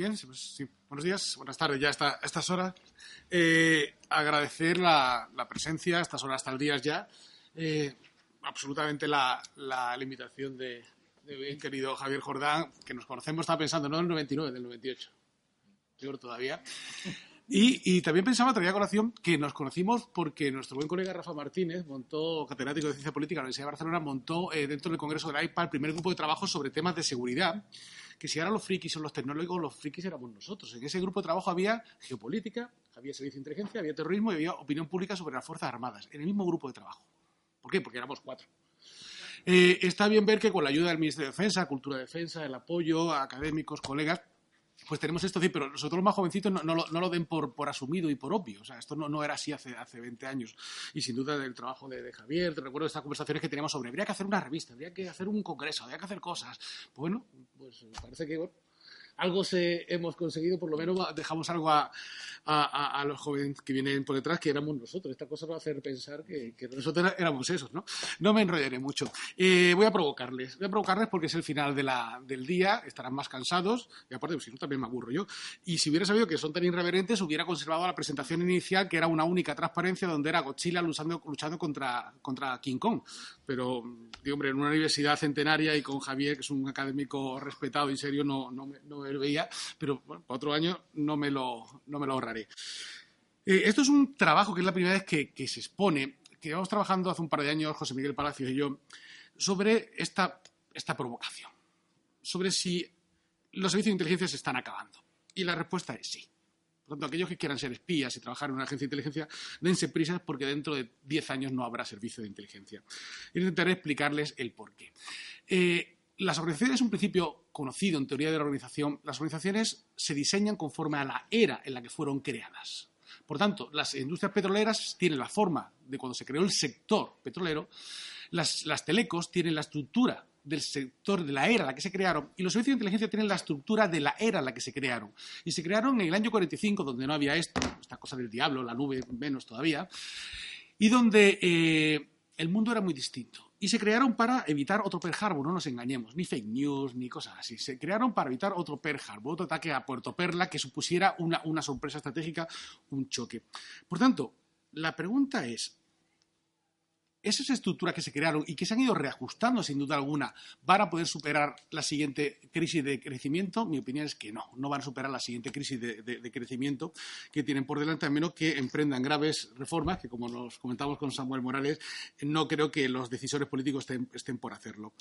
Bien, pues, sí. buenos días, buenas tardes ya a estas horas. Eh, agradecer la, presencia a estas horas, hasta el día ya. Eh, absolutamente la, la limitación de, de bien querido Javier Jordán, que nos conocemos, estaba pensando, no del 99, del 98. Peor todavía. Y, también pensaba, traía a colación, que nos conocimos porque nuestro buen colega Rafa Martínez montó, catedrático de Ciencia Política en la Universidad de Barcelona, montó eh, dentro del Congreso del IPA el primer grupo de trabajo sobre temas de seguridad que si ahora los frikis son los tecnólogos, los frikis éramos nosotros. En ese grupo de trabajo había geopolítica, había servicio de inteligencia, había terrorismo y había opinión pública sobre las Fuerzas Armadas, en el mismo grupo de trabajo. ¿Por qué? Porque éramos cuatro. Eh, está bien ver que con la ayuda del Ministerio de Defensa, Cultura de Defensa, el apoyo a académicos, colegas, pues tenemos esto, pero nosotros los más jovencitos no, lo, den por, asumido y por obvio. O sea, esto no, era así hace, hace 20 años. Y sin duda del trabajo de, Javier, te recuerdo estas conversaciones que teníamos sobre habría que hacer una revista, habría que hacer un congreso, habría que hacer cosas. Bueno, pues parece que algo se hemos conseguido, por lo menos dejamos algo a, los jóvenes que vienen por detrás, que éramos nosotros. Esta cosa va a hacer pensar que, nosotros éramos esos, ¿no? No me enrollaré mucho. Eh, voy a provocarles, voy a provocarles porque es el final del día, estarán más cansados, y aparte, pues, si no, también me aburro yo. Y si hubiera sabido que son tan irreverentes, hubiera conservado la presentación inicial, que era una única transparencia donde era Godzilla luchando, luchando contra, contra King Kong. Pero, digo, hombre, en una universidad centenaria y con Javier, que es un académico respetado y serio, no, no, no lo veía, pero bueno, para otro año no me lo, no me lo ahorraré. Eh, esto es un trabajo que es la primera vez que, se expone, que vamos trabajando hace un par de años, José Miguel Palacios y yo, sobre esta, esta provocación, sobre si los servicios de inteligencia se están acabando. Y la respuesta es sí. Por tanto, aquellos que quieran ser espías y trabajar en una agencia de inteligencia, dense prisas porque dentro de 10 años no habrá servicio de inteligencia. Intentaré explicarles el porqué. Eh, las organizaciones es un principio conocido en teoría de la organización. Las organizaciones se diseñan conforme a la era en la que fueron creadas. Por tanto, las industrias petroleras tienen la forma de cuando se creó el sector petrolero, las, telecos tienen la estructura del sector de la era en la que se crearon y los servicios de inteligencia tienen la estructura de la era en la que se crearon. Y se crearon en el año 45, donde no había esto, esta cosa del diablo, la nube menos todavía, y donde eh, el mundo era muy distinto y se crearon para evitar otro Pearl Harbor, no nos engañemos, ni fake news, ni cosas así. Se crearon para evitar otro Pearl Harbor, otro ataque a Puerto Perla que supusiera una, una sorpresa estratégica, un choque. Por tanto, la pregunta es, esas estructuras que se crearon y que se han ido reajustando sin duda alguna, ¿van a poder superar la siguiente crisis de crecimiento? Mi opinión es que no, no van a superar la siguiente crisis de, crecimiento que tienen por delante, a menos que emprendan graves reformas, que como nos comentamos con Samuel Morales, no creo que los decisores políticos estén, por hacerlo.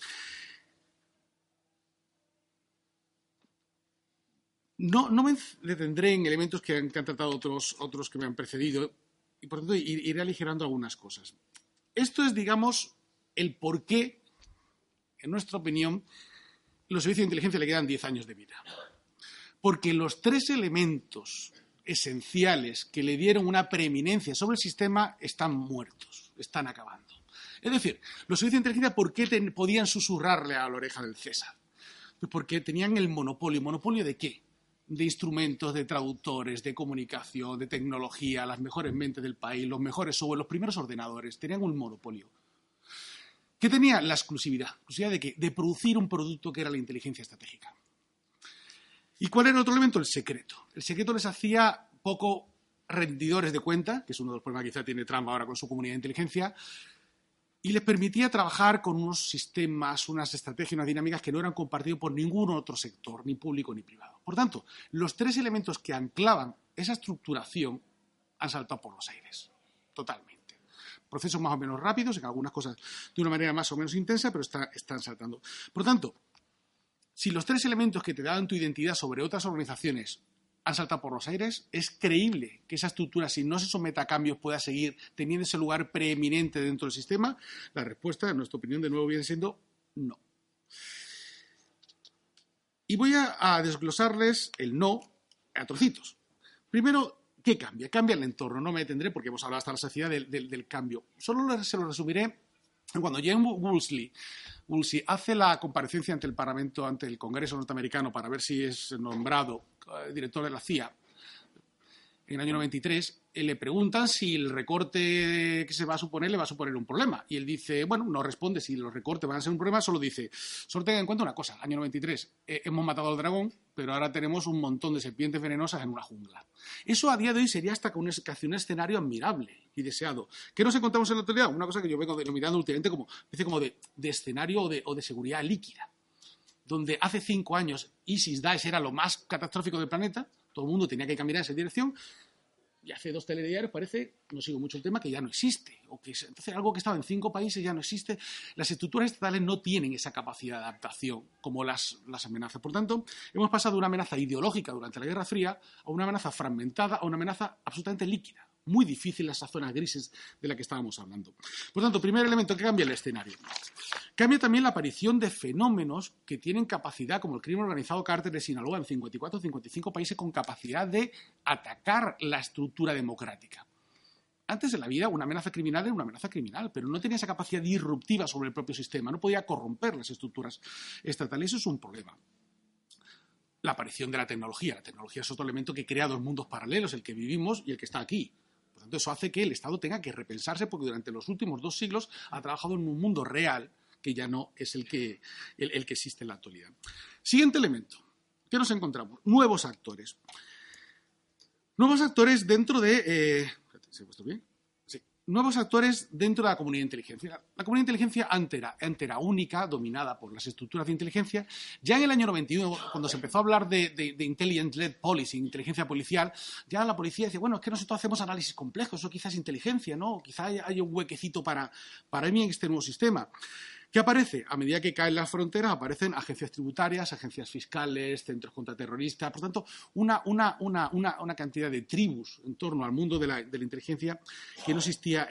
No, me detendré en elementos que han, tratado otros, otros que me han precedido y por tanto iré aligerando algunas cosas. Esto es, digamos, el por qué, en nuestra opinión, los servicios de inteligencia le quedan 10 años de vida. Porque los tres elementos esenciales que le dieron una preeminencia sobre el sistema están muertos, están acabando. Es decir, los servicios de inteligencia, ¿por qué podían susurrarle a la oreja del César? Pues porque tenían el monopolio. ¿Monopolio de qué? De instrumentos, de traductores, de comunicación, de tecnología, las mejores mentes del país, los mejores software, los primeros ordenadores, tenían un monopolio. ¿Qué tenía? La exclusividad. ¿Exclusividad de qué? De producir un producto que era la inteligencia estratégica. ¿Y cuál era el otro elemento? El secreto. El secreto les hacía poco rendidores de cuenta, que es uno de los problemas que quizá tiene Trump ahora con su comunidad de inteligencia, y les permitía trabajar con unos sistemas, unas estrategias, unas dinámicas que no eran compartidos por ningún otro sector, ni público ni privado. Por tanto, los tres elementos que anclaban esa estructuración han saltado por los aires, totalmente. procesos más o menos rápidos, en algunas cosas de una manera más o menos intensa, pero están saltando. Por tanto, si los tres elementos que te daban tu identidad sobre otras organizaciones han saltado por los aires, es creíble que esa estructura, si no se someta a cambios, pueda seguir teniendo ese lugar preeminente dentro del sistema. La respuesta, en nuestra opinión, de nuevo viene siendo no. Y voy a, desglosarles el no a trocitos. Primero, ¿qué cambia? Cambia el entorno. No me detendré porque hemos hablado hasta la saciedad del, cambio. Solo se lo resumiré cuando Jane Woolsey, Woolsey hace la comparecencia ante el Parlamento, ante el Congreso norteamericano para ver si es nombrado director de la CIA en el año 93, eh, le preguntan si el recorte que se va a suponer le va a suponer un problema. Y él dice, bueno, no responde si los recortes van a ser un problema, solo dice, solo tenga en cuenta una cosa, año 93, eh, hemos matado al dragón, pero ahora tenemos un montón de serpientes venenosas en una jungla. Eso a día de hoy sería hasta casi un escenario admirable y deseado. ¿Qué nos encontramos en la actualidad? Una cosa que yo vengo denominando últimamente como, como de, escenario de, o de seguridad líquida donde hace cinco años ISIS, Daesh era lo más catastrófico del planeta, todo el mundo tenía que caminar en esa dirección, y hace dos telediarios parece, no sigo mucho el tema, que ya no existe. O que, entonces algo que estaba en cinco países ya no existe. Las estructuras estatales no tienen esa capacidad de adaptación como las, las amenazas. Por tanto, hemos pasado de una amenaza ideológica durante la Guerra Fría a una amenaza fragmentada, a una amenaza absolutamente líquida muy difícil esa zona grises de la que estábamos hablando. Por tanto, primer elemento que cambia el escenario. Cambia también la aparición de fenómenos que tienen capacidad, como el crimen organizado cártel de Sinaloa en 54 o 55 países con capacidad de atacar la estructura democrática. Antes de la vida, una amenaza criminal era una amenaza criminal, pero no tenía esa capacidad disruptiva sobre el propio sistema, no podía corromper las estructuras estatales. Eso es un problema la aparición de la tecnología. La tecnología es otro elemento que crea dos mundos paralelos, el que vivimos y el que está aquí. Por tanto, eso hace que el Estado tenga que repensarse porque durante los últimos dos siglos ha trabajado en un mundo real que ya no es el que, el, que existe en la actualidad. Siguiente elemento. ¿Qué nos encontramos? Nuevos actores. Nuevos actores dentro de... Eh, ¿Se ha puesto bien? Nuevos actores dentro de la comunidad de inteligencia. La comunidad de inteligencia antes era, única, dominada por las estructuras de inteligencia. Ya en el año 91, cuando se empezó a hablar de, de, Intelligence-Led Policy, inteligencia policial, ya la policía decía, bueno, es que nosotros hacemos análisis complejos, eso quizás inteligencia, ¿no? Quizás haya, un huequecito para, para mí en este nuevo sistema. ¿Qué aparece? A medida que caen las fronteras aparecen agencias tributarias, agencias fiscales, centros contraterroristas, por tanto, una, cantidad de tribus en torno al mundo de la, inteligencia que no existía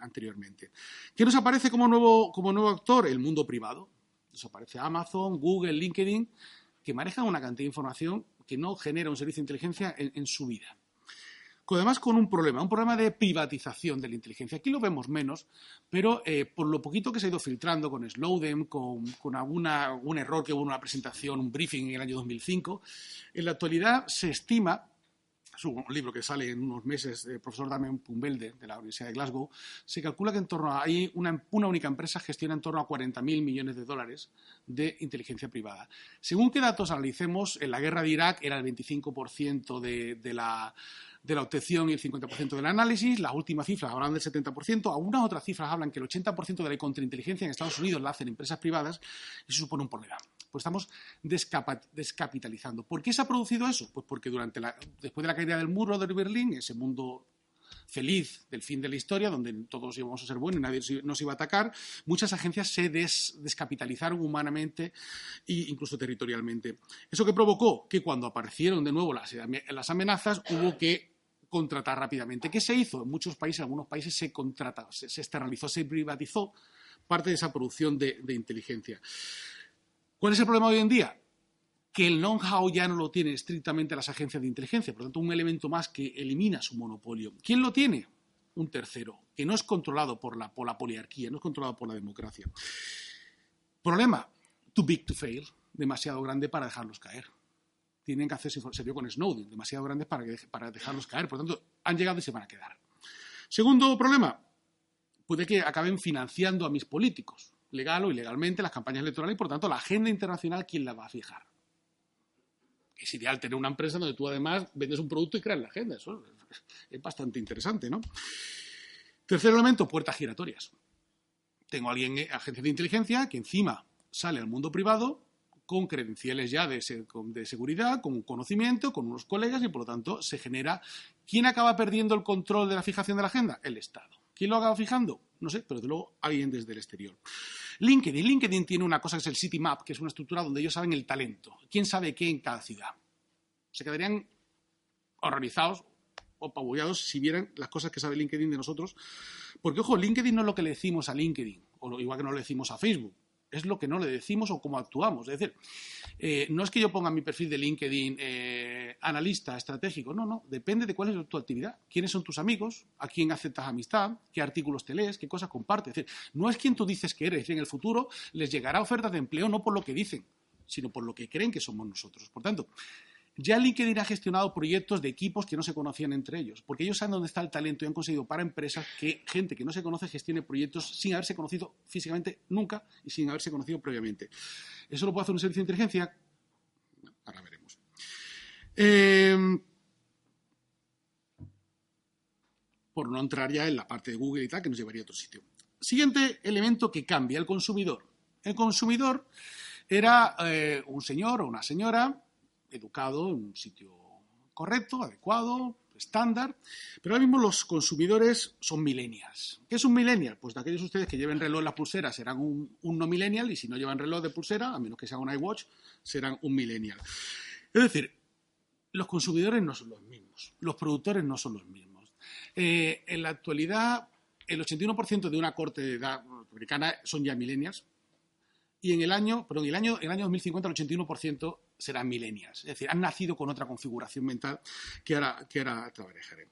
anteriormente. ¿Qué nos aparece como nuevo, como nuevo actor? El mundo privado. Nos aparece Amazon, Google, LinkedIn, que manejan una cantidad de información que no genera un servicio de inteligencia en su vida además con un problema, un problema de privatización de la inteligencia. Aquí lo vemos menos, pero eh, por lo poquito que se ha ido filtrando con Snowden, con, alguna, algún error que hubo en una presentación, un briefing en el año 2005, en la actualidad se estima es un libro que sale en unos meses del profesor Damien Pumbelde de la Universidad de Glasgow, se calcula que en torno a ahí una, única empresa gestiona en torno a 40.000 millones de dólares de inteligencia privada. Según qué datos analicemos, en la guerra de Irak era el 25% de la de la obtención y el 50% del análisis. Las últimas cifras hablan del 70%. Algunas otras cifras hablan que el 80% de la contrainteligencia en Estados Unidos la hacen empresas privadas y eso supone un problema. Pues estamos descapitalizando. ¿Por qué se ha producido eso? Pues porque durante después de la caída del muro de Berlín, ese mundo feliz del fin de la historia, donde todos íbamos a ser buenos y nadie nos iba a atacar, muchas agencias se descapitalizaron humanamente e incluso territorialmente. ¿Eso que provocó? Que cuando aparecieron de nuevo las amenazas hubo que contratar rápidamente. ¿Qué se hizo? En muchos países, en algunos países se contrata, se, externalizó, se privatizó parte de esa producción de, inteligencia. ¿Cuál es el problema hoy en día? que el know-how ya no lo tienen estrictamente las agencias de inteligencia, por lo tanto, un elemento más que elimina su monopolio. ¿Quién lo tiene? Un tercero, que no es controlado por la, por la poliarquía, no es controlado por la democracia. Problema, too big to fail, demasiado grande para dejarlos caer tienen que hacer, se vio con Snowden, demasiado grandes para, para dejarlos caer. Por tanto, han llegado y se van a quedar. Segundo problema, puede que acaben financiando a mis políticos, legal o ilegalmente, las campañas electorales y, por tanto, la agenda internacional, ¿quién la va a fijar? Es ideal tener una empresa donde tú, además, vendes un producto y creas la agenda. Eso es bastante interesante, ¿no? Tercer elemento, puertas giratorias. Tengo a alguien, agencia de inteligencia, que encima sale al mundo privado con credenciales ya de, seguridad, con conocimiento, con unos colegas y por lo tanto se genera. ¿Quién acaba perdiendo el control de la fijación de la agenda? El Estado. ¿Quién lo ha acabado fijando? No sé, pero de luego alguien desde el exterior. LinkedIn. LinkedIn tiene una cosa que es el City Map, que es una estructura donde ellos saben el talento. ¿Quién sabe qué en cada ciudad? Se quedarían horrorizados o apabullados si vieran las cosas que sabe LinkedIn de nosotros. Porque, ojo, LinkedIn no es lo que le decimos a LinkedIn, o igual que no le decimos a Facebook es lo que no le decimos o cómo actuamos. Es decir, eh, no es que yo ponga mi perfil de LinkedIn eh, analista estratégico, no, no, depende de cuál es tu actividad, quiénes son tus amigos, a quién aceptas amistad, qué artículos te lees, qué cosas compartes. Es decir, no es quien tú dices que eres, en el futuro les llegará ofertas de empleo no por lo que dicen, sino por lo que creen que somos nosotros. Por tanto, ya LinkedIn ha gestionado proyectos de equipos que no se conocían entre ellos, porque ellos saben dónde está el talento y han conseguido para empresas que gente que no se conoce gestione proyectos sin haberse conocido físicamente nunca y sin haberse conocido previamente. ¿Eso lo puede hacer un servicio de inteligencia? ahora veremos. Em, por no entrar ya en la parte de Google y tal, que nos llevaría a otro sitio. Siguiente elemento que cambia, el consumidor. El consumidor era eh, un señor o una señora educado en un sitio correcto, adecuado, estándar, pero ahora mismo los consumidores son millennials. ¿Qué es un millennial? Pues de aquellos ustedes que lleven reloj en las pulseras serán un, no millennial y si no llevan reloj de pulsera, a menos que sea un iWatch, serán un millennial. Es decir, los consumidores no son los mismos, los productores no son los mismos. Eh, en la actualidad, el 81% de una corte de edad americana son ya millennials, y en el año, perdón, el año, el año 2050 el 81% serán millennials. Es decir, han nacido con otra configuración mental que ahora, que ahora trabajaré.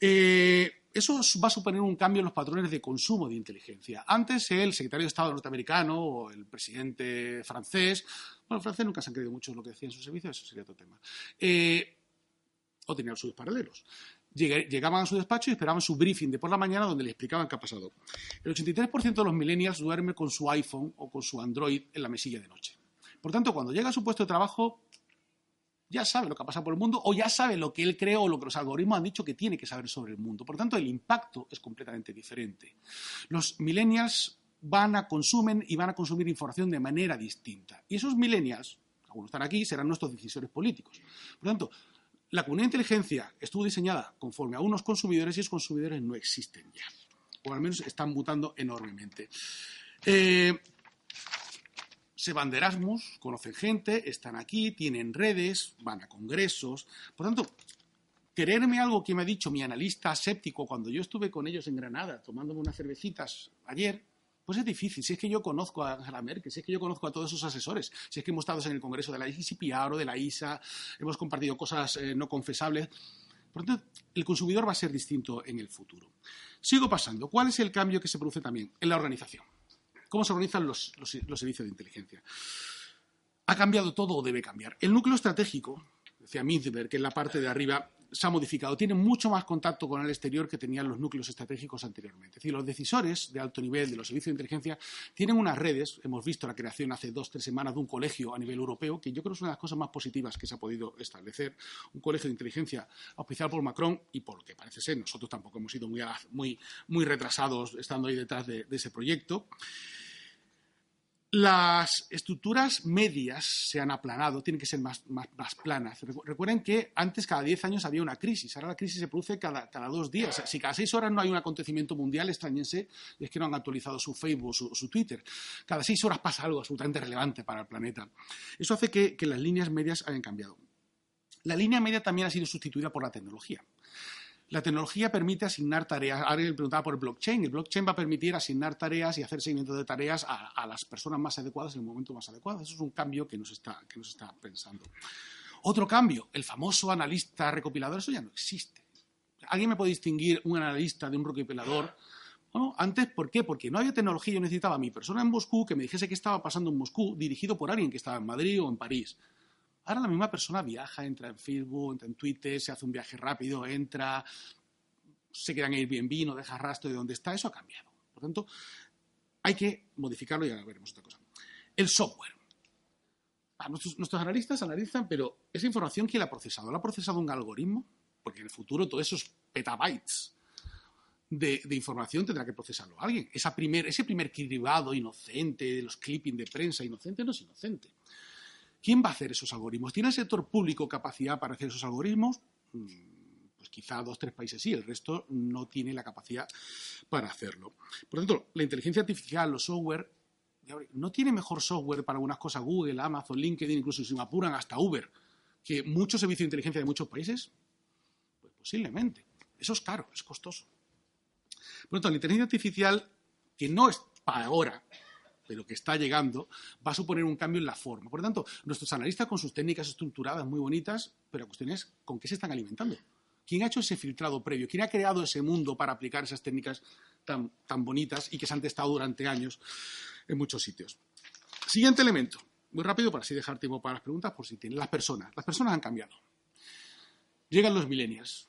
Eh, eso va a suponer un cambio en los patrones de consumo de inteligencia. Antes el secretario de Estado norteamericano o el presidente francés, bueno, el francés nunca se han creído mucho en lo que decían sus servicios, eso sería otro tema, eh, o tenían sus paralelos. Llegaban a su despacho y esperaban su briefing de por la mañana donde le explicaban qué ha pasado. El 83% de los millennials duerme con su iPhone o con su Android en la mesilla de noche. Por tanto, cuando llega a su puesto de trabajo, ya sabe lo que ha pasado por el mundo o ya sabe lo que él cree o lo que los algoritmos han dicho que tiene que saber sobre el mundo. Por tanto, el impacto es completamente diferente. Los millennials van a consumen y van a consumir información de manera distinta. Y esos millennials, algunos están aquí, serán nuestros decisores políticos. Por tanto, la comunidad de inteligencia estuvo diseñada conforme a unos consumidores y esos consumidores no existen ya. O al menos están mutando enormemente. Eh, se van de Erasmus, conocen gente, están aquí, tienen redes, van a congresos. Por tanto, creerme algo que me ha dicho mi analista séptico cuando yo estuve con ellos en Granada tomándome unas cervecitas ayer, pues es difícil. Si es que yo conozco a Angela Merkel, si es que yo conozco a todos esos asesores, si es que hemos estado en el Congreso de la ICPR o de la ISA, hemos compartido cosas eh, no confesables. Por lo tanto, el consumidor va a ser distinto en el futuro. Sigo pasando. ¿Cuál es el cambio que se produce también en la organización? ¿Cómo se organizan los servicios de inteligencia? ¿Ha cambiado todo o debe cambiar? El núcleo estratégico, decía Mintzberg, que en la parte de arriba se ha modificado, tiene mucho más contacto con el exterior que tenían los núcleos estratégicos anteriormente. Es decir, los decisores de alto nivel de los servicios de inteligencia tienen unas redes, hemos visto la creación hace dos, tres semanas de un colegio a nivel europeo, que yo creo es una de las cosas más positivas que se ha podido establecer, un colegio de inteligencia auspiciado por Macron y por que parece ser, nosotros tampoco hemos sido muy, muy, retrasados estando ahí detrás de ese proyecto. Las estructuras medias se han aplanado, tienen que ser más, planas. Recuerden que antes cada 10 años había una crisis, ahora la crisis se produce cada, dos días. Si cada 6 horas no hay un acontecimiento mundial, extrañense, es que no han actualizado su Facebook o su, Twitter. Cada 6 horas pasa algo absolutamente relevante para el planeta. Eso hace que las líneas medias hayan cambiado. La línea media también ha sido sustituida por la tecnología. La tecnología permite asignar tareas. Le preguntaba por el blockchain. El blockchain va a permitir asignar tareas y hacer seguimiento de tareas a, las personas más adecuadas en el momento más adecuado. Eso es un cambio que nos está, que nos está pensando. Otro cambio, el famoso analista recopilador, eso ya no existe. ¿Alguien me puede distinguir un analista de un recopilador? Bueno, antes, ¿por qué? Porque no había tecnología. Yo necesitaba a mi persona en Moscú que me dijese qué estaba pasando en Moscú, dirigido por alguien que estaba en Madrid o en París. Ahora la misma persona viaja, entra en Facebook, entra en Twitter, se hace un viaje rápido, entra, se queda en Airbnb, no deja rastro de dónde está. Eso ha cambiado. Por tanto, hay que modificarlo y ahora veremos otra cosa. El software. Ah, nuestros, analistas analizan, pero esa información, ¿quién la ha procesado? ¿La ha procesado un algoritmo? Porque en el futuro todos esos petabytes de, información tendrá que procesarlo alguien. Esa primer, ese primer cribado inocente, de los clipping de prensa inocente, no es inocente. ¿Quién va a hacer esos algoritmos? ¿Tiene el sector público capacidad para hacer esos algoritmos? Mm, Pues quizá dos, tres países sí, el resto no tiene la capacidad para hacerlo. Por tanto, la inteligencia artificial, los software, no tiene mejor software para algunas cosas Google, Amazon, LinkedIn, incluso si me apuran hasta Uber, que muchos servicios de inteligencia de muchos países. Pues posiblemente. Eso es caro, es costoso. Por lo tanto, la inteligencia artificial, que no es para ahora, pero que está llegando, va a suponer un cambio en la forma. Por lo tanto, nuestros analistas con sus técnicas estructuradas muy bonitas, pero la cuestión es con qué se están alimentando. ¿Quién ha hecho ese filtrado previo? ¿Quién ha creado ese mundo para aplicar esas técnicas tan, tan bonitas y que se han testado durante años en muchos sitios? Siguiente elemento, muy rápido para así dejar tiempo para las preguntas por si tienen. Las personas. Las personas han cambiado. Llegan los millennials,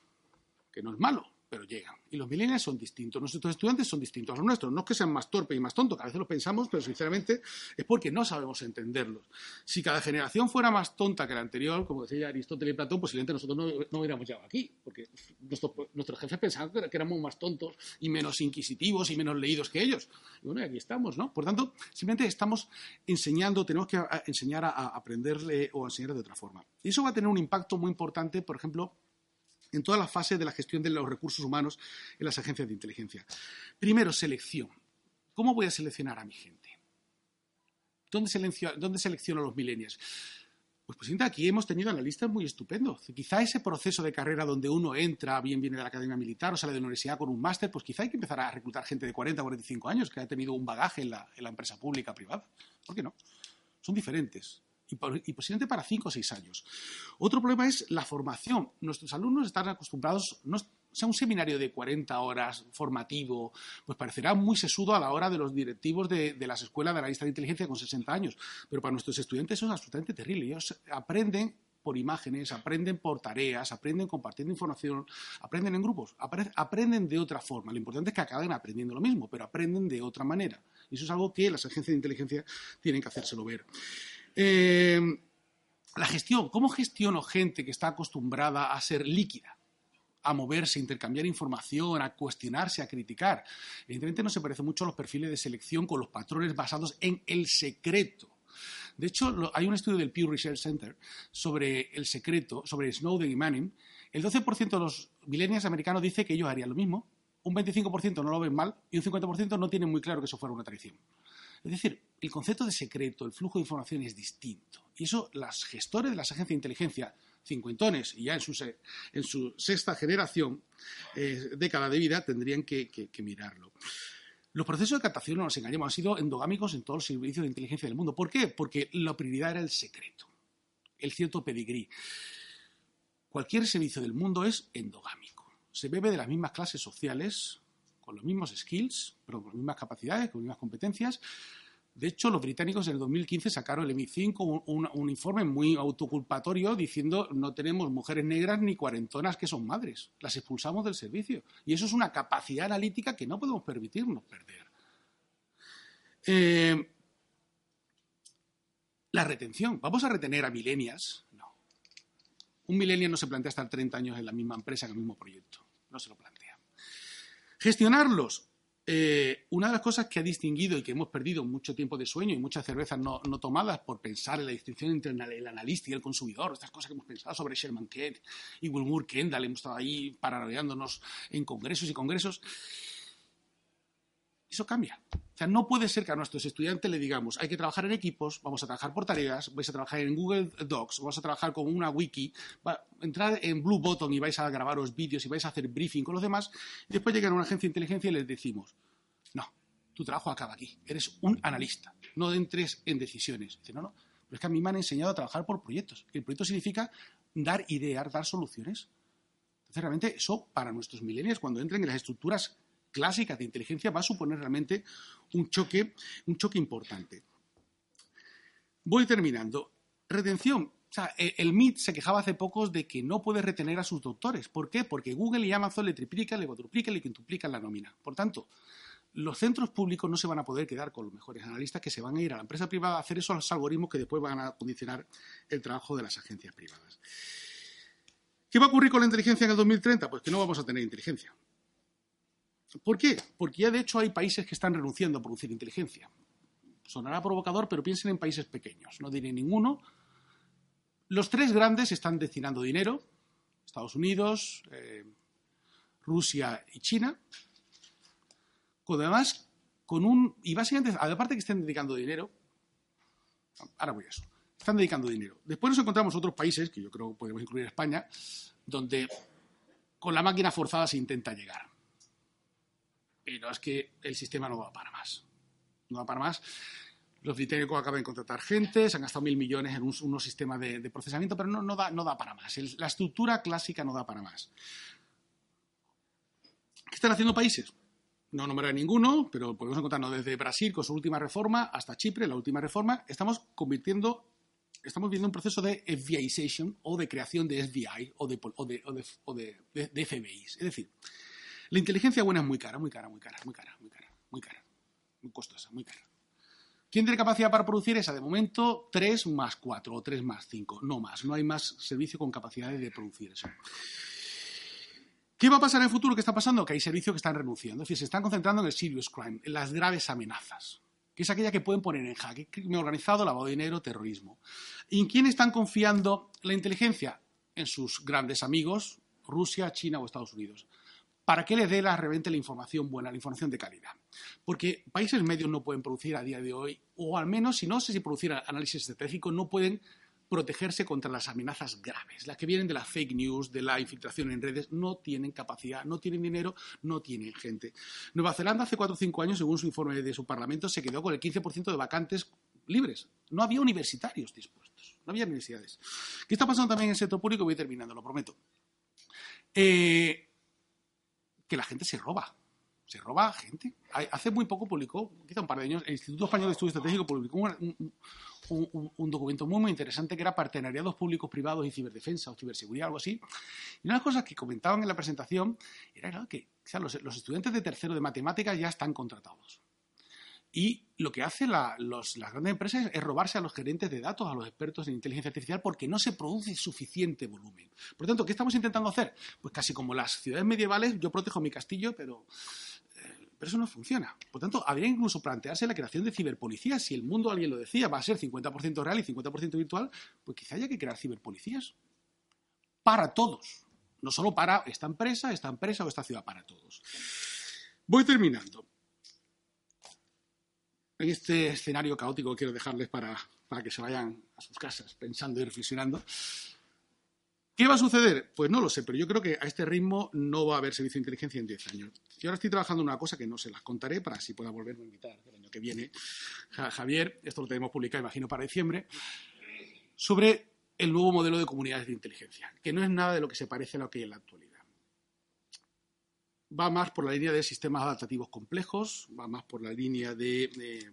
que no es malo, pero llegan. Y los millennials son distintos. Nuestros estudiantes son distintos a los nuestros. No es que sean más torpes y más tontos, que a veces lo pensamos, pero sinceramente es porque no sabemos entenderlos. Si cada generación fuera más tonta que la anterior, como decía Aristóteles y Platón, posiblemente nosotros no, no hubiéramos llegado aquí, porque nuestros jefes pensaban que éramos más tontos y menos inquisitivos y menos leídos que ellos. Y bueno, aquí estamos, ¿no? Por tanto, simplemente estamos enseñando, tenemos que enseñar a aprenderle o a enseñar de otra forma. Y eso va a tener un impacto muy importante, por ejemplo, en toda la fase de la gestión de los recursos humanos en las agencias de inteligencia. Primero, selección. ¿Cómo voy a seleccionar a mi gente? ¿Dónde, selecciono, a los millennials? Pues, pues aquí hemos tenido analistas muy estupendos. Quizá ese proceso de carrera donde uno entra, bien viene de la academia militar o sale de la universidad con un máster, pues quizá hay que empezar a reclutar gente de 40 o 45 años que ha tenido un bagaje en la, en la empresa pública privada. ¿Por qué no? Son diferentes y, posiblemente para cinco o seis años. Otro problema es la formación. Nuestros alumnos están acostumbrados, no, sea, un seminario de 40 horas formativo, pues parecerá muy sesudo a la hora de los directivos de, las escuelas de la lista de inteligencia con 60 años, pero para nuestros estudiantes eso es absolutamente terrible. Ellos aprenden por imágenes, aprenden por tareas, aprenden compartiendo información, aprenden en grupos, aprenden de otra forma. Lo importante es que acaben aprendiendo lo mismo, pero aprenden de otra manera. Y eso es algo que las agencias de inteligencia tienen que hacérselo ver. Eh, la gestión, ¿cómo gestiono gente que está acostumbrada a ser líquida? a moverse, a intercambiar información, a cuestionarse, a criticar. Evidentemente no se parece mucho a los perfiles de selección con los patrones basados en el secreto. De hecho, hay un estudio del Pew Research Center sobre el secreto, sobre Snowden y Manning. El 12% de los millennials americanos dice que ellos harían lo mismo, un 25% no lo ven mal y un 50% no tienen muy claro que eso fuera una traición. Es decir, el concepto de secreto, el flujo de información es distinto. Y eso las gestores de las agencias de inteligencia, cincuentones y ya en su, sexta generación, eh, década de vida, tendrían que, mirarlo. Los procesos de captación, no nos engañemos, han sido endogámicos en todos los servicios de inteligencia del mundo. ¿Por qué? Porque la prioridad era el secreto, el cierto pedigrí. Cualquier servicio del mundo es endogámico. Se bebe de las mismas clases sociales, con los mismos skills, pero con las mismas capacidades, con las mismas competencias. De hecho, los británicos en el 2015 sacaron el MI5 un, informe muy autoculpatorio diciendo no tenemos mujeres negras ni cuarentonas que son madres, las expulsamos del servicio. Y eso es una capacidad analítica que no podemos permitirnos perder. Eh, la retención. ¿Vamos a retener a milenias? No. Un milenio no se plantea estar 30 años en la misma empresa, en el mismo proyecto. No se lo plantea. Gestionarlos. Eh, una de las cosas que ha distinguido y que hemos perdido mucho tiempo de sueño y muchas cervezas no, tomadas por pensar en la distinción entre el analista y el consumidor, estas cosas que hemos pensado sobre Sherman Kent y Wilbur Kendall, hemos estado ahí paranoiándonos en congresos y congresos, eso cambia. O sea, no puede ser que a nuestros estudiantes le digamos, hay que trabajar en equipos, vamos a trabajar por tareas, vais a trabajar en Google Docs, vamos a trabajar con una wiki, va, entrar en Blue Button y vais a grabaros vídeos y vais a hacer briefing con los demás, y después llegan a una agencia de inteligencia y les decimos, no, tu trabajo acaba aquí, eres un analista, no entres en decisiones. Dice, no, no, pero es que a mí me han enseñado a trabajar por proyectos. El proyecto significa dar ideas, dar soluciones. Entonces, realmente, eso para nuestros millennials, cuando entren en las estructuras clásicas de inteligencia va a suponer realmente un choque, un choque importante. Voy terminando. Retención. E, el MIT se quejaba hace pocos de que no puede retener a sus doctores. ¿Por qué? Porque Google y Amazon le triplican, le cuadruplican, le quintuplican la nómina. Por tanto, los centros públicos no se van a poder quedar con los mejores analistas que se van a ir a la empresa privada a hacer esos algoritmos que después van a condicionar el trabajo de las agencias privadas. ¿Qué va a ocurrir con la inteligencia en el 2030? Pues que no vamos a tener inteligencia. ¿Por qué? Porque ya de hecho hay países que están renunciando a producir inteligencia. Sonará provocador, pero piensen en países pequeños. No diré ninguno. Los tres grandes están destinando dinero Estados Unidos, eh, Rusia y China, con además con un y básicamente aparte que estén dedicando dinero, ahora voy a eso, están dedicando dinero. Después nos encontramos otros países que yo creo que podemos incluir España, donde con la máquina forzada se intenta llegar. Pero es que el sistema no va para más. No va para más. Los británicos acaban de contratar gente, se han gastado mil millones en un, unos sistemas de, procesamiento, pero no, no, da, no da para más. la estructura clásica no da para más. ¿Qué están haciendo países? No nombraré ninguno, pero podemos encontrarnos desde Brasil con su última reforma hasta Chipre, la última reforma. Estamos convirtiendo, estamos viendo un proceso de FBIization o de creación de FBI o de, o de, o de, de FBIs. Es decir, la inteligencia buena es muy cara, muy cara, muy cara, muy cara, muy cara, muy cara, muy costosa, muy cara. ¿Quién tiene capacidad para producir esa? De momento, 3 más 4 o 3 más 5, no más. No hay más servicio con capacidad de producir eso. ¿Qué va a pasar en el futuro? ¿Qué está pasando? Que hay servicios que están renunciando. Es decir, se están concentrando en el serious crime, en las graves amenazas, que es aquella que pueden poner en jaque crimen organizado, lavado de dinero, terrorismo. ¿Y en quién están confiando la inteligencia? En sus grandes amigos, Rusia, China o Estados Unidos para que le dé la revente la información buena, la información de calidad. Porque países medios no pueden producir a día de hoy, o al menos, si no sé si producir análisis estratégico, no pueden protegerse contra las amenazas graves, las que vienen de la fake news, de la infiltración en redes, no tienen capacidad, no tienen dinero, no tienen gente. Nueva Zelanda hace cuatro o cinco años, según su informe de su parlamento, se quedó con el 15% de vacantes libres. No había universitarios dispuestos, no había universidades. ¿Qué está pasando también en el sector público? Voy terminando, lo prometo. Eh, que la gente se roba. Se roba gente. Hace muy poco publicó, quizá un par de años, el Instituto Español de Estudio Estratégico publicó un, documento muy, muy interesante que era partenariados públicos, privados y ciberdefensa o ciberseguridad, algo así. Y una de las cosas que comentaban en la presentación era que los estudiantes de tercero de matemáticas ya están contratados. Y lo que hacen las grandes empresas es robarse a los gerentes de datos, a los expertos en inteligencia artificial, porque no se produce suficiente volumen. Por lo tanto, ¿qué estamos intentando hacer? Pues casi como las ciudades medievales, yo protejo mi castillo, pero, eh, pero eso no funciona. Por lo tanto, habría incluso plantearse la creación de ciberpolicías. Si el mundo, alguien lo decía, va a ser 50% real y 50% virtual, pues quizá haya que crear ciberpolicías. Para todos. No solo para esta empresa, esta empresa o esta ciudad, para todos. Voy terminando en este escenario caótico quiero dejarles para, que se vayan a sus casas pensando y reflexionando. ¿Qué va a suceder? Pues no lo sé, pero yo creo que a este ritmo no va a haber servicio de inteligencia en 10 años. Yo ahora estoy trabajando en una cosa que no se las contaré para así pueda volverme a invitar el año que viene. Javier, esto lo tenemos publicado, imagino, para diciembre, sobre el nuevo modelo de comunidades de inteligencia, que no es nada de lo que se parece a lo que hay en la actualidad va más por la línea de sistemas adaptativos complejos, va más por la línea de,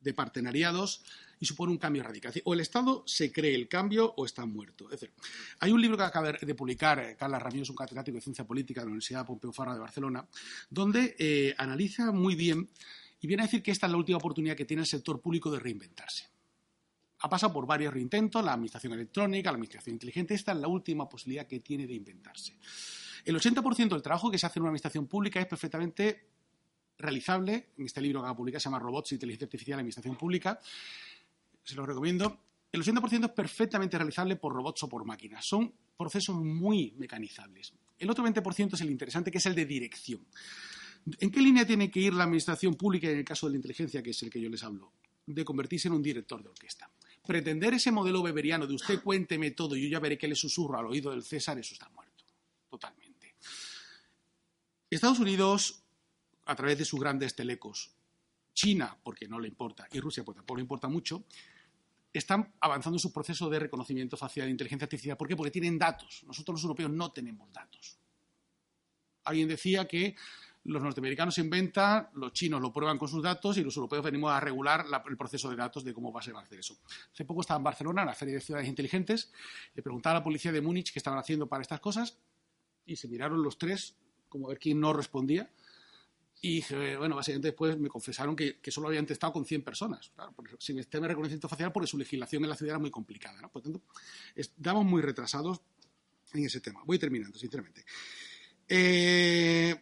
de, partenariados y supone un cambio radical. O el Estado se cree el cambio o está muerto. Es decir, hay un libro que acaba de publicar eh, Carla Ramírez, un catedrático de ciencia política de la Universidad Pompeu Fabra de Barcelona, donde eh, analiza muy bien y viene a decir que esta es la última oportunidad que tiene el sector público de reinventarse. Ha pasado por varios reintentos, la administración electrónica, la administración inteligente, esta es la última posibilidad que tiene de inventarse. El 80% del trabajo que se hace en una administración pública es perfectamente realizable. En este libro que publica se llama Robots, Inteligencia Artificial en Administración Pública. Se lo recomiendo. El 80% es perfectamente realizable por robots o por máquinas. Son procesos muy mecanizables. El otro 20% es el interesante, que es el de dirección. ¿En qué línea tiene que ir la administración pública en el caso de la inteligencia, que es el que yo les hablo? De convertirse en un director de orquesta. Pretender ese modelo beberiano de usted cuénteme todo y yo ya veré que le susurro al oído del César, eso está. Estados Unidos, a través de sus grandes telecos, China, porque no le importa, y Rusia, porque tampoco le importa mucho, están avanzando en su proceso de reconocimiento facial de inteligencia artificial. ¿Por qué? Porque tienen datos. Nosotros los europeos no tenemos datos. Alguien decía que los norteamericanos inventan, los chinos lo prueban con sus datos y los europeos venimos a regular el proceso de datos de cómo va a ser hacer eso. Hace poco estaba en Barcelona, en la Feria de Ciudades Inteligentes, le preguntaba a la policía de Múnich qué estaban haciendo para estas cosas y se miraron los tres como a ver quién no respondía. Y bueno, básicamente después me confesaron que, solo habían testado con 100 personas. Claro, sin sistema de reconocimiento facial, porque su legislación en la ciudad era muy complicada. ¿no? Por tanto, estamos muy retrasados en ese tema. Voy terminando, sinceramente. Eh,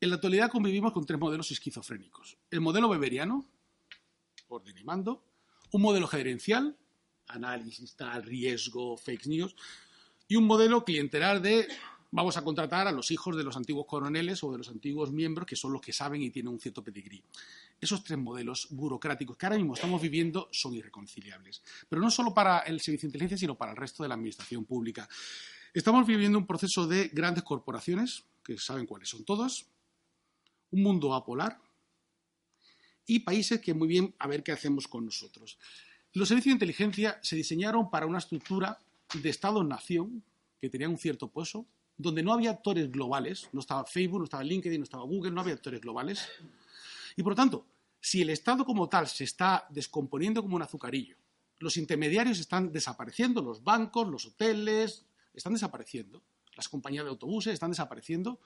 en la actualidad convivimos con tres modelos esquizofrénicos. El modelo beberiano, orden y mando, un modelo gerencial análisis, tal, riesgo, fake news, y un modelo clientelar de vamos a contratar a los hijos de los antiguos coroneles o de los antiguos miembros que son los que saben y tienen un cierto pedigrí. Esos tres modelos burocráticos que ahora mismo estamos viviendo son irreconciliables. Pero no solo para el servicio de inteligencia, sino para el resto de la administración pública. Estamos viviendo un proceso de grandes corporaciones, que saben cuáles son todas, un mundo apolar y países que muy bien a ver qué hacemos con nosotros. Los servicios de inteligencia se diseñaron para una estructura de Estado-nación que tenía un cierto peso, donde no había actores globales, no estaba Facebook, no estaba LinkedIn, no estaba Google, no había actores globales. Y por lo tanto, si el Estado como tal se está descomponiendo como un azucarillo, los intermediarios están desapareciendo, los bancos, los hoteles, están desapareciendo, las compañías de autobuses están desapareciendo,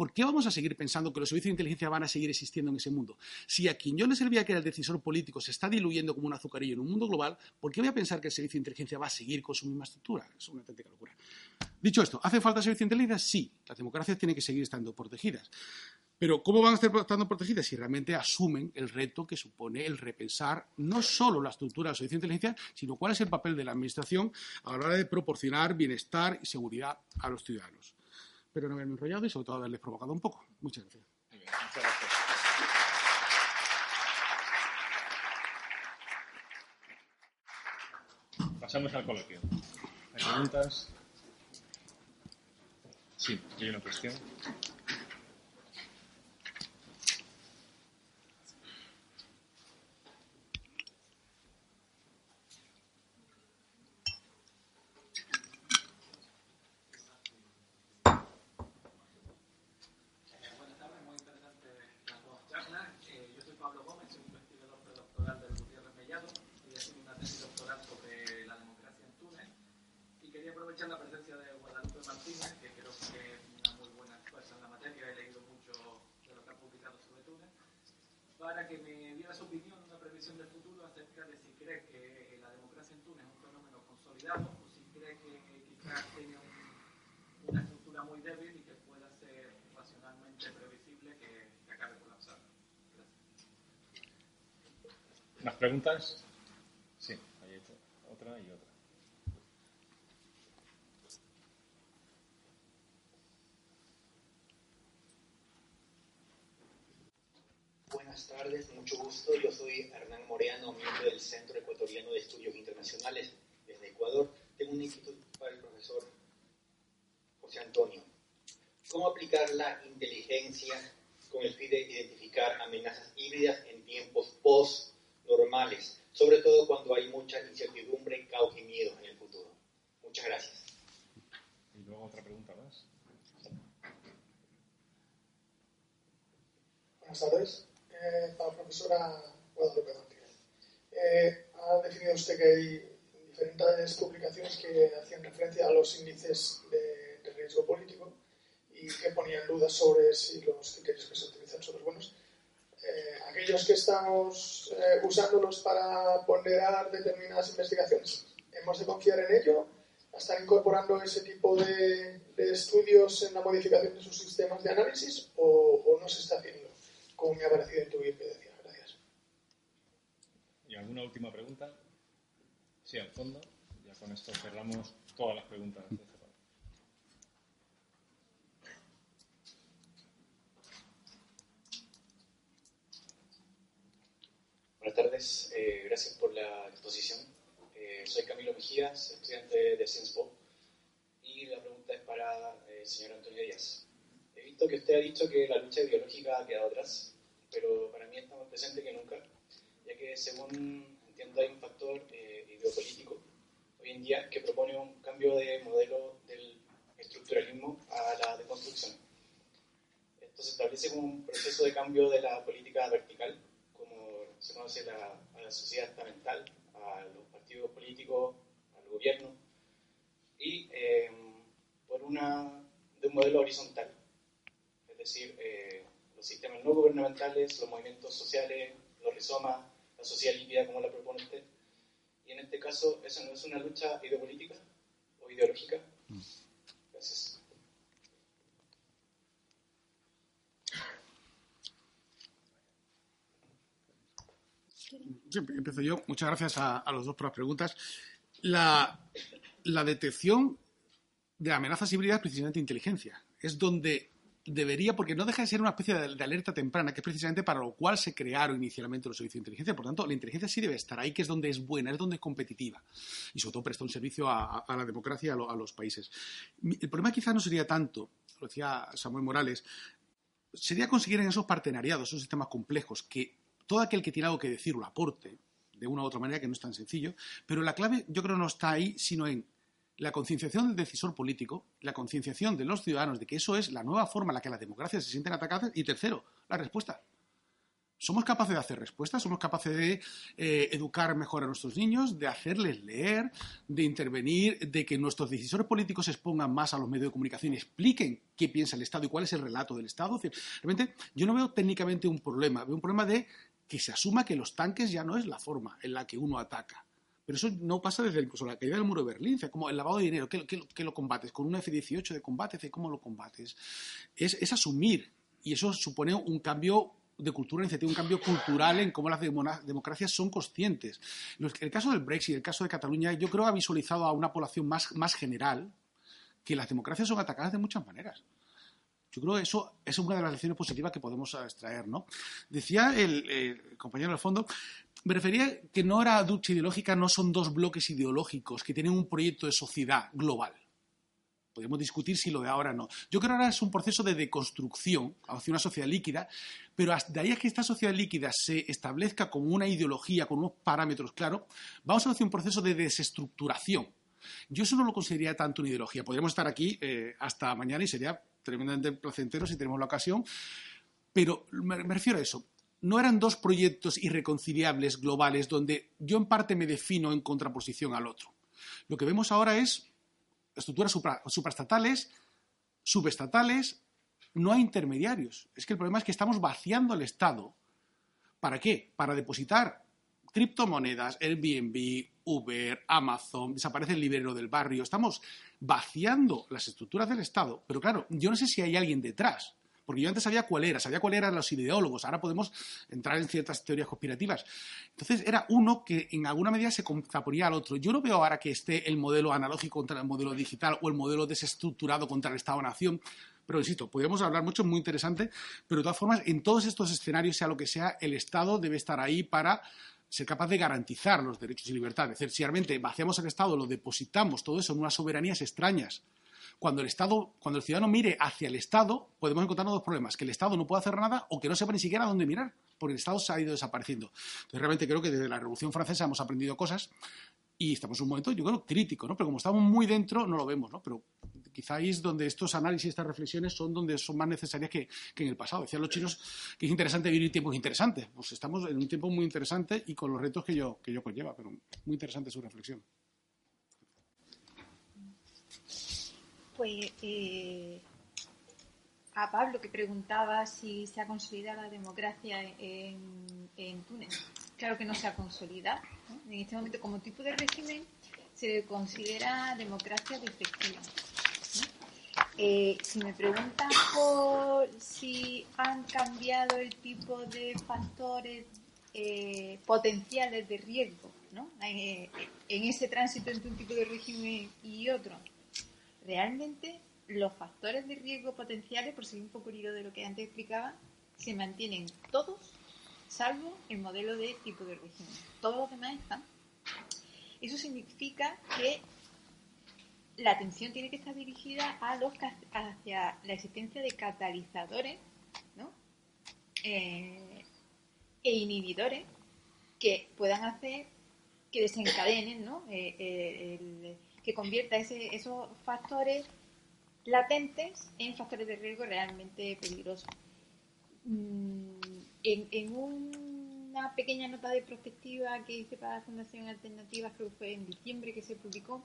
¿por qué vamos a seguir pensando que los servicios de inteligencia van a seguir existiendo en ese mundo? Si a quien yo le servía que era el decisor político se está diluyendo como un azucarillo en un mundo global, ¿por qué voy a pensar que el servicio de inteligencia va a seguir con su misma estructura? Es una auténtica locura. Dicho esto, ¿hace falta servicio de inteligencia? Sí, las democracias tienen que seguir estando protegidas. Pero ¿cómo van a estar estando protegidas si realmente asumen el reto que supone el repensar no solo la estructura del servicio de inteligencia, sino cuál es el papel de la Administración a la hora de proporcionar bienestar y seguridad a los ciudadanos? Espero no haberme enrollado y sobre todo haberles provocado un poco. Muchas gracias. muchas gracias. Pasamos al coloquio. ¿Hay preguntas? Sí, hay una cuestión. Preguntas? Sí, hay otra y otra. Buenas tardes, mucho gusto. Yo soy Hernán Moreano, miembro del Centro Ecuatoriano de Estudios Internacionales desde Ecuador. Tengo una inquietud para el profesor José Antonio. ¿Cómo aplicar la inteligencia con el fin de identificar amenazas híbridas en tiempos post normales, sobre todo cuando hay mucha incertidumbre, caos y miedo en el futuro. Muchas gracias. Y luego otra pregunta más. Buenas tardes. Eh, para la profesora Guadalupe Martínez. Eh, ha definido usted que hay diferentes publicaciones que hacían referencia a los índices de, de riesgo político y que ponían dudas sobre si los criterios que se utilizan son los buenos. Eh, aquellos que estamos eh, usándolos para ponderar determinadas investigaciones, ¿hemos de confiar en ello? ¿Están incorporando ese tipo de, estudios en la modificación de sus sistemas de análisis o, no se está haciendo? Como me ha parecido intuir que decía. Gracias. ¿Y alguna última pregunta? Sí, al fondo. Ya con esto cerramos todas las preguntas. Buenas tardes, eh, gracias por la exposición. Eh, soy Camilo Mejías, estudiante de CIENSPO, y la pregunta es para eh, el señor Antonio Díaz. He visto que usted ha dicho que la lucha biológica ha quedado atrás, pero para mí está más presente que nunca, ya que según entiendo hay un factor ideopolítico hoy en día que propone un cambio de modelo del estructuralismo a la deconstrucción. Esto se establece como un proceso de cambio de la política vertical se conoce la, a la sociedad estamental, a los partidos políticos, al gobierno, y eh, por una, de un modelo horizontal, es decir, eh, los sistemas no gubernamentales, los movimientos sociales, los rizomas, la sociedad líquida como la propone usted. Y en este caso, ¿eso no es una lucha ideopolítica o ideológica? Mm. Gracias. Empiezo yo. Muchas gracias a, los dos por las preguntas. La, detección de amenazas híbridas es precisamente inteligencia. Es donde debería, porque no deja de ser una especie de, alerta temprana, que es precisamente para lo cual se crearon inicialmente los servicios de inteligencia. Por tanto, la inteligencia sí debe estar ahí, que es donde es buena, es donde es competitiva. Y sobre todo presta un servicio a, la democracia, a, a, los países. El problema quizá no sería tanto, lo decía Samuel Morales, sería conseguir en esos partenariados, esos sistemas complejos, que todo aquel que tiene algo que decir lo aporte, de una u otra manera, que no es tan sencillo, pero la clave yo creo no está ahí, sino en la concienciación del decisor político, la concienciación de los ciudadanos de que eso es la nueva forma en la que las democracias se sienten atacadas y tercero, la respuesta. ¿Somos capaces de hacer respuestas? ¿Somos capaces de eh, educar mejor a nuestros niños, de hacerles leer, de intervenir, de que nuestros decisores políticos se expongan más a los medios de comunicación y expliquen qué piensa el Estado y cuál es el relato del Estado? realmente yo no veo técnicamente un problema, veo un problema de que se asuma que los tanques ya no es la forma en la que uno ataca. Pero eso no pasa desde incluso la caída del muro de Berlín, como el lavado de dinero. ¿Qué, lo combates? ¿Con un F-18 de combate? ¿Cómo lo combates? Es, asumir. Y eso supone un cambio de cultura, un cambio cultural en cómo las democracias son conscientes. El caso del Brexit, el caso de Cataluña, yo creo que ha visualizado a una población más, más general que las democracias son atacadas de muchas maneras. Yo creo que eso es una de las lecciones positivas que podemos extraer, ¿no? Decía el, compañero del fondo, me refería que no era ducha ideológica, no son dos bloques ideológicos que tienen un proyecto de sociedad global. Podemos discutir si lo de ahora no. Yo creo que ahora es un proceso de deconstrucción hacia una sociedad líquida, pero de ahí a que esta sociedad líquida se establezca como una ideología, con unos parámetros claros, vamos a hacer un proceso de desestructuración. Yo eso no lo consideraría tanto una ideología. Podríamos estar aquí eh, hasta mañana y sería tremendamente placentero si tenemos la ocasión, pero me, refiero a eso. No eran dos proyectos irreconciliables globales donde yo en parte me defino en contraposición al otro. Lo que vemos ahora es estructuras supraestatales, subestatales, no hay intermediarios. Es que el problema es que estamos vaciando el Estado. ¿Para qué? Para depositar criptomonedas, Airbnb, Uber, Amazon, desaparece el librero del barrio. Estamos vaciando las estructuras del Estado, pero claro, yo no sé si hay alguien detrás. Porque yo antes sabía cuál era, sabía cuál eran los ideólogos, ahora podemos entrar en ciertas teorías conspirativas. Entonces era uno que en alguna medida se contraponía al otro. Yo no veo ahora que esté el modelo analógico contra el modelo digital o el modelo desestructurado contra el Estado-Nación, pero insisto, podríamos hablar mucho, muy interesante, pero de todas formas, en todos estos escenarios, sea lo que sea, el Estado debe estar ahí para ser capaz de garantizar los derechos y libertades. Es decir, si realmente vaciamos el Estado, lo depositamos todo eso en unas soberanías extrañas, cuando el Estado, cuando el ciudadano mire hacia el Estado, podemos encontrarnos dos problemas, que el Estado no puede hacer nada o que no sepa ni siquiera dónde mirar, porque el Estado se ha ido desapareciendo. Entonces, realmente creo que desde la Revolución Francesa hemos aprendido cosas y estamos en un momento, yo creo, crítico, ¿no? Pero como estamos muy dentro, no lo vemos, ¿no? Pero quizá es donde estos análisis, estas reflexiones son donde son más necesarias que, en el pasado. Decían los chinos que es interesante vivir tiempos interesantes. Pues estamos en un tiempo muy interesante y con los retos que yo, que yo conlleva, pero muy interesante su reflexión. Pues eh, a Pablo que preguntaba si se ha consolidado la democracia en, en Túnez. Claro que no se ha consolidado en este momento como tipo de régimen se considera democracia defectiva. Eh, si me preguntan por si han cambiado el tipo de factores eh, potenciales de riesgo ¿no? Eh, en ese tránsito entre un tipo de régimen y otro, realmente los factores de riesgo potenciales, por seguir un poco el de lo que antes explicaba, se mantienen todos, salvo el modelo de tipo de régimen. Todos los demás están eso significa que la atención tiene que estar dirigida a los, hacia la existencia de catalizadores eh, e inhibidores que puedan hacer que desencadenen, ¿no? Eh, eh, que convierta esos factores latentes en factores de riesgo realmente peligrosos. Mm, en un una pequeña nota de perspectiva que hice para la Fundación Alternativa, creo que fue en diciembre que se publicó,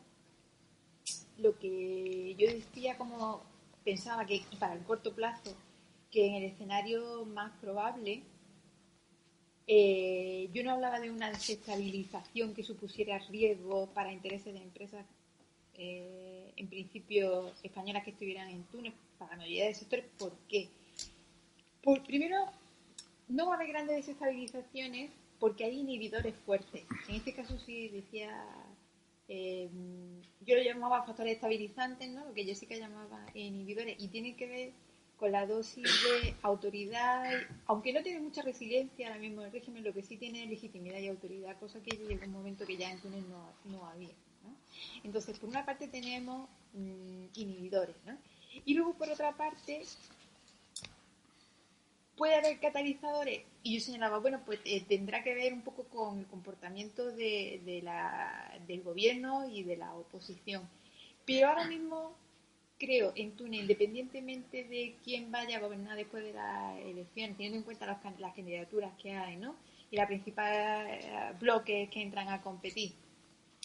lo que yo decía como pensaba que para el corto plazo, que en el escenario más probable, eh, yo no hablaba de una desestabilización que supusiera riesgo para intereses de empresas, eh, en principio españolas que estuvieran en Túnez, para la mayoría de sectores. ¿Por qué? Por, primero, no va a haber grandes desestabilizaciones porque hay inhibidores fuertes. En este caso sí decía, eh, yo lo llamaba factores estabilizantes, ¿no? lo que Jessica llamaba inhibidores, y tiene que ver con la dosis de autoridad, aunque no tiene mucha resiliencia ahora mismo el régimen, lo que sí tiene legitimidad y autoridad, cosa que llegó un momento que ya en Túnez no, no había. ¿no? Entonces, por una parte tenemos mm, inhibidores, ¿no? y luego por otra parte puede haber catalizadores y yo señalaba, bueno, pues eh, tendrá que ver un poco con el comportamiento de, de la, del gobierno y de la oposición. Pero ahora mismo creo en Túnez, independientemente de quién vaya a gobernar después de la elección, teniendo en cuenta las, las candidaturas que hay, ¿no? Y los principales eh, bloques que entran a competir,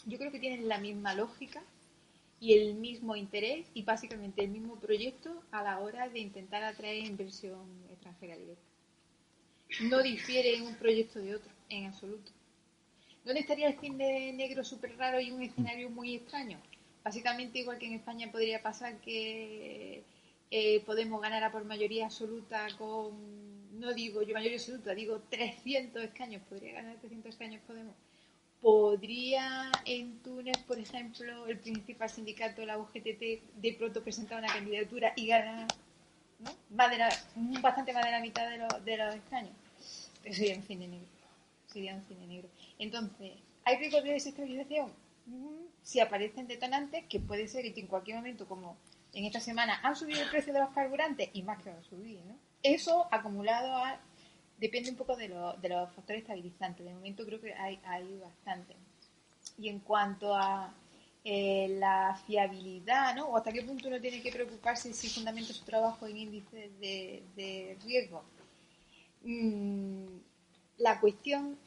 yo creo que tienen la misma lógica y el mismo interés y básicamente el mismo proyecto a la hora de intentar atraer inversión extranjera directa. No difiere un proyecto de otro, en absoluto. ¿Dónde estaría el cine negro súper raro y un escenario muy extraño? Básicamente igual que en España podría pasar que eh, Podemos ganar por mayoría absoluta con, no digo yo mayoría absoluta, digo 300 escaños, podría ganar 300 escaños Podemos ¿Podría en Túnez, por ejemplo, el principal sindicato, la UGTT, de pronto presentar una candidatura y ganar ¿no? bastante más de la mitad de, de los escaños? Sería un cine negro. Sería un cine negro. Entonces, ¿hay riesgo de desestabilización? Mm, si aparecen detonantes, que puede ser que en cualquier momento, como en esta semana, han subido el precio de los carburantes y más que va a subir, ¿no? Eso acumulado a depende un poco de, de, los factores estabilizantes. De momento creo que hay, hay bastante. Y en cuanto a eh, la fiabilidad, ¿no? O hasta qué punto uno tiene que preocuparse si fundamenta su trabajo en índices de, riesgo. Mm, la cuestión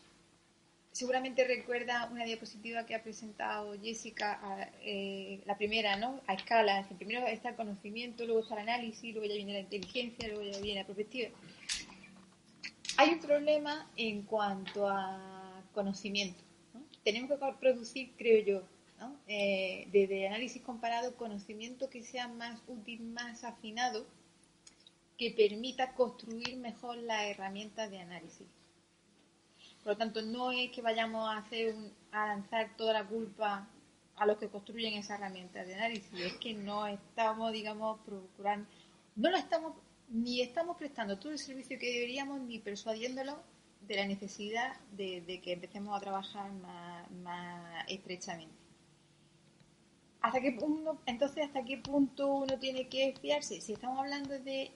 seguramente recuerda una diapositiva que ha presentado Jessica, eh, la primera, ¿no? A escala. Primero está el conocimiento, luego está el análisis, luego ya viene la inteligencia, luego ya viene la perspectiva. Hay un problema en cuanto a conocimiento. Tenemos que producir, creo yo, eh, desde análisis comparado, conocimiento que sea más útil, más afinado, que permita construir mejor las herramientas de análisis. Por lo tanto, no es que vayamos a hacer a lanzar toda la culpa a los que construyen esa herramienta de análisis, es que no estamos, digamos, procurando, no lo estamos ni estamos prestando todo el servicio que deberíamos ni persuadiéndolo de la necesidad de, que empecemos a trabajar más, estrechamente. ¿Hasta qué punto, entonces, ¿hasta qué punto uno tiene que fiarse? Si estamos hablando de...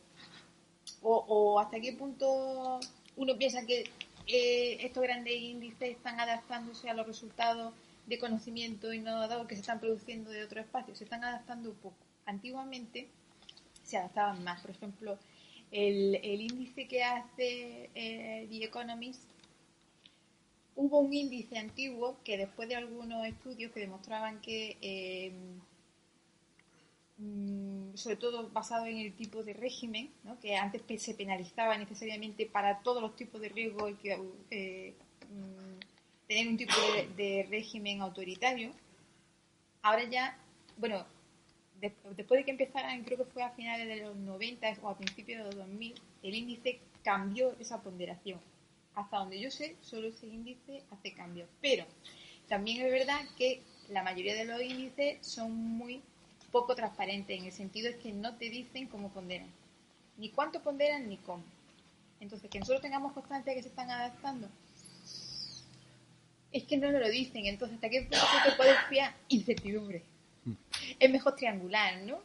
O, hasta qué punto uno piensa que eh, estos grandes índices están adaptándose a los resultados de conocimiento innovador que se están produciendo de otros espacios. Se están adaptando un poco. Antiguamente se adaptaban más. Por ejemplo, el, índice que hace eh, The Economist, hubo un índice antiguo que después de algunos estudios que demostraban que, eh, mm, sobre todo basado en el tipo de régimen, que antes se penalizaba necesariamente para todos los tipos de riesgo que eh, mm, tener un tipo de régimen autoritario, ahora ya, bueno, después de que empezaran, creo que fue a finales de los 90 o a principios de los 2000, el índice cambió esa ponderación. Hasta donde yo sé, solo ese índice hace cambios. Pero también es verdad que la mayoría de los índices son muy poco transparentes, en el sentido es que no te dicen cómo ponderan. Ni cuánto ponderan ni cómo. Entonces, que nosotros tengamos constancia de que se están adaptando, es que no nos lo dicen. Entonces, ¿hasta qué punto te puedes fiar? Incertidumbre es mejor triangular, ¿no?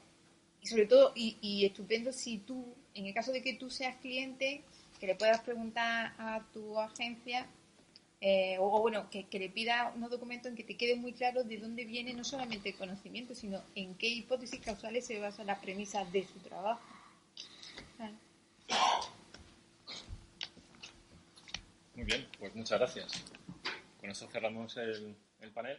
Y sobre todo, y, estupendo si tú, en el caso de que tú seas cliente, que le puedas preguntar a tu agencia, eh, o, bueno, que, le pida unos documentos en que te quede muy claro de dónde viene no solamente el conocimiento, sino en qué hipótesis causales se basan las premisas de su trabajo. Muy bien, pues muchas gracias. Con eso cerramos el panel.